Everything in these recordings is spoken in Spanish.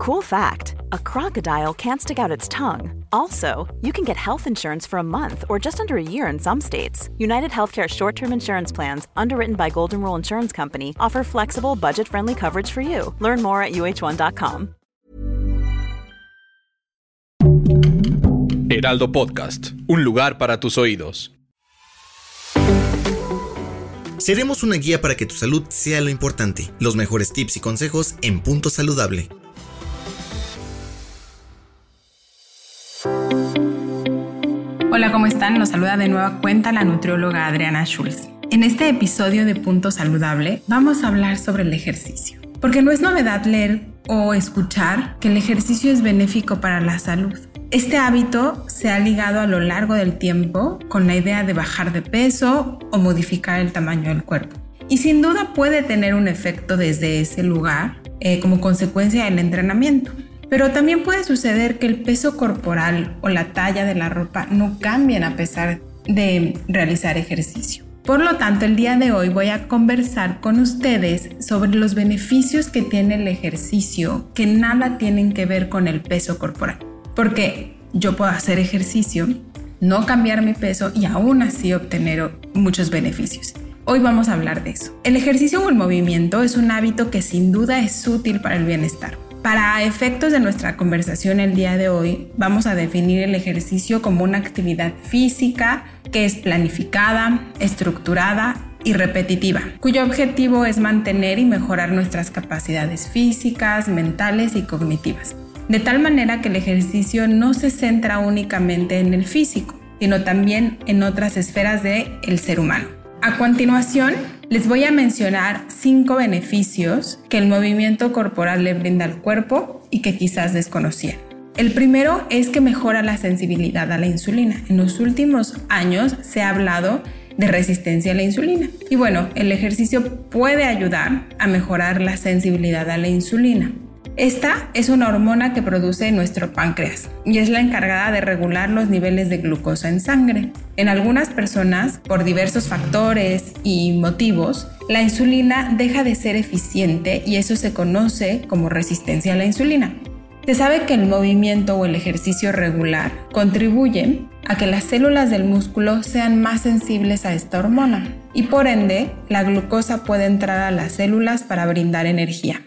Cool fact a crocodile can't stick out its tongue. Also, you can get health insurance for a month or just under a year in some states. United Healthcare short term insurance plans, underwritten by Golden Rule Insurance Company, offer flexible, budget friendly coverage for you. Learn more at uh1.com. Heraldo Podcast, un lugar para tus oídos. Seremos una guía para que tu salud sea lo importante. Los mejores tips y consejos en Punto Saludable. Hola, ¿cómo están? Nos saluda de nueva cuenta la nutrióloga Adriana Schulz. En este episodio de Punto Saludable vamos a hablar sobre el ejercicio. Porque no es novedad leer o escuchar que el ejercicio es benéfico para la salud. Este hábito se ha ligado a lo largo del tiempo con la idea de bajar de peso o modificar el tamaño del cuerpo. Y sin duda puede tener un efecto desde ese lugar eh, como consecuencia del entrenamiento. Pero también puede suceder que el peso corporal o la talla de la ropa no cambien a pesar de realizar ejercicio. Por lo tanto, el día de hoy voy a conversar con ustedes sobre los beneficios que tiene el ejercicio que nada tienen que ver con el peso corporal. Porque yo puedo hacer ejercicio, no cambiar mi peso y aún así obtener muchos beneficios. Hoy vamos a hablar de eso. El ejercicio o el movimiento es un hábito que sin duda es útil para el bienestar. Para efectos de nuestra conversación el día de hoy, vamos a definir el ejercicio como una actividad física que es planificada, estructurada y repetitiva, cuyo objetivo es mantener y mejorar nuestras capacidades físicas, mentales y cognitivas. De tal manera que el ejercicio no se centra únicamente en el físico, sino también en otras esferas del el ser humano. A continuación, les voy a mencionar cinco beneficios que el movimiento corporal le brinda al cuerpo y que quizás desconocían. El primero es que mejora la sensibilidad a la insulina. En los últimos años se ha hablado de resistencia a la insulina. Y bueno, el ejercicio puede ayudar a mejorar la sensibilidad a la insulina. Esta es una hormona que produce nuestro páncreas y es la encargada de regular los niveles de glucosa en sangre. En algunas personas, por diversos factores y motivos, la insulina deja de ser eficiente y eso se conoce como resistencia a la insulina. Se sabe que el movimiento o el ejercicio regular contribuye a que las células del músculo sean más sensibles a esta hormona y por ende la glucosa puede entrar a las células para brindar energía.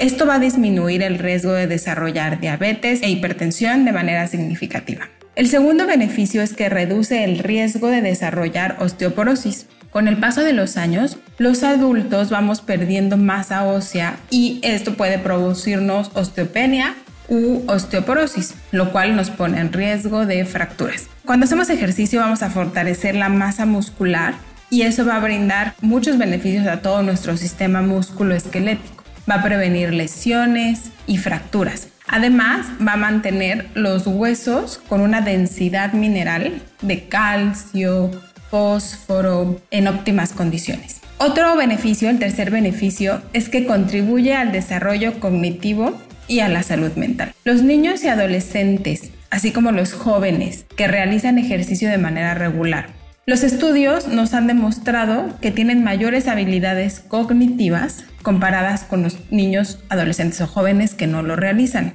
Esto va a disminuir el riesgo de desarrollar diabetes e hipertensión de manera significativa. El segundo beneficio es que reduce el riesgo de desarrollar osteoporosis. Con el paso de los años, los adultos vamos perdiendo masa ósea y esto puede producirnos osteopenia u osteoporosis, lo cual nos pone en riesgo de fracturas. Cuando hacemos ejercicio vamos a fortalecer la masa muscular y eso va a brindar muchos beneficios a todo nuestro sistema músculo-esquelético va a prevenir lesiones y fracturas. Además, va a mantener los huesos con una densidad mineral de calcio, fósforo en óptimas condiciones. Otro beneficio, el tercer beneficio, es que contribuye al desarrollo cognitivo y a la salud mental. Los niños y adolescentes, así como los jóvenes que realizan ejercicio de manera regular, los estudios nos han demostrado que tienen mayores habilidades cognitivas comparadas con los niños, adolescentes o jóvenes que no lo realizan.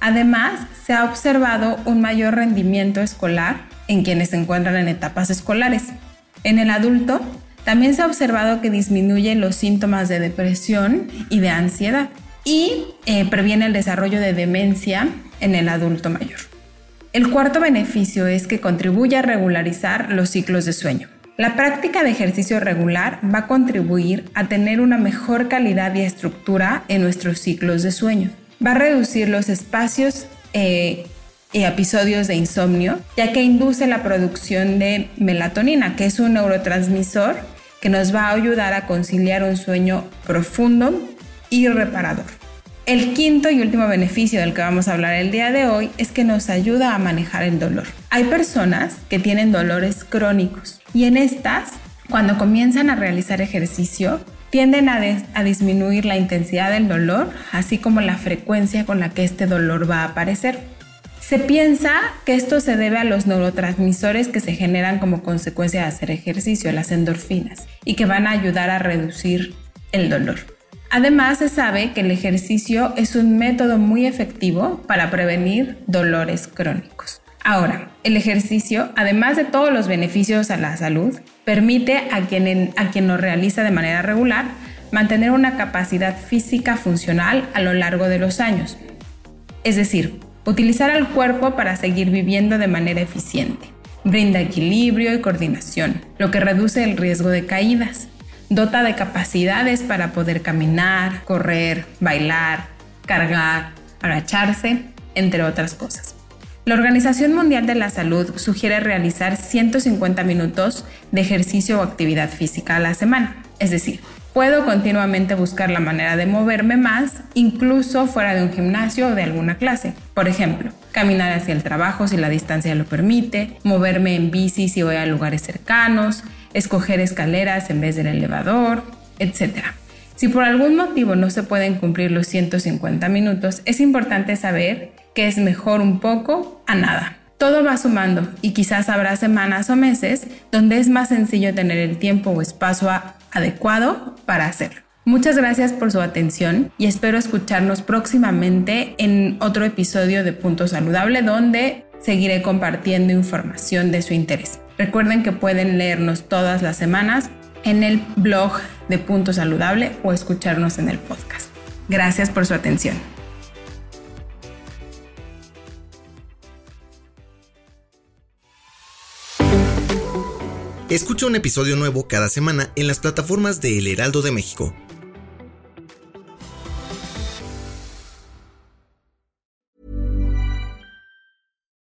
Además, se ha observado un mayor rendimiento escolar en quienes se encuentran en etapas escolares. En el adulto, también se ha observado que disminuye los síntomas de depresión y de ansiedad y eh, previene el desarrollo de demencia en el adulto mayor. El cuarto beneficio es que contribuye a regularizar los ciclos de sueño. La práctica de ejercicio regular va a contribuir a tener una mejor calidad y estructura en nuestros ciclos de sueño. Va a reducir los espacios eh, y episodios de insomnio, ya que induce la producción de melatonina, que es un neurotransmisor que nos va a ayudar a conciliar un sueño profundo y reparador. El quinto y último beneficio del que vamos a hablar el día de hoy es que nos ayuda a manejar el dolor. Hay personas que tienen dolores crónicos y en estas, cuando comienzan a realizar ejercicio, tienden a, disminuir la intensidad del dolor, así como la frecuencia con la que este dolor va a aparecer. Se piensa que esto se debe a los neurotransmisores que se generan como consecuencia de hacer ejercicio, las endorfinas, y que van a ayudar a reducir el dolor. Además, se sabe que el ejercicio es un método muy efectivo para prevenir dolores crónicos. Ahora, el ejercicio, además de todos los beneficios a la salud, permite a quien, a quien lo realiza de manera regular mantener una capacidad física funcional a lo largo de los años. Es decir, utilizar al cuerpo para seguir viviendo de manera eficiente. Brinda equilibrio y coordinación, lo que reduce el riesgo de caídas. Dota de capacidades para poder caminar, correr, bailar, cargar, agacharse, entre otras cosas. La Organización Mundial de la Salud sugiere realizar 150 minutos de ejercicio o actividad física a la semana. Es decir, puedo continuamente buscar la manera de moverme más, incluso fuera de un gimnasio o de alguna clase. Por ejemplo, caminar hacia el trabajo si la distancia lo permite, moverme en bici si voy a lugares cercanos, escoger escaleras en vez del elevador, etc. Si por algún motivo no se pueden cumplir los 150 minutos, es importante saber que es mejor un poco a nada. Todo va sumando y quizás habrá semanas o meses donde es más sencillo tener el tiempo o espacio adecuado para hacerlo. Muchas gracias por su atención y espero escucharnos próximamente en otro episodio de Punto Saludable donde seguiré compartiendo información de su interés. Recuerden que pueden leernos todas las semanas en el blog de Punto Saludable o escucharnos en el podcast. Gracias por su atención. Escucha un episodio nuevo cada semana en las plataformas de El Heraldo de México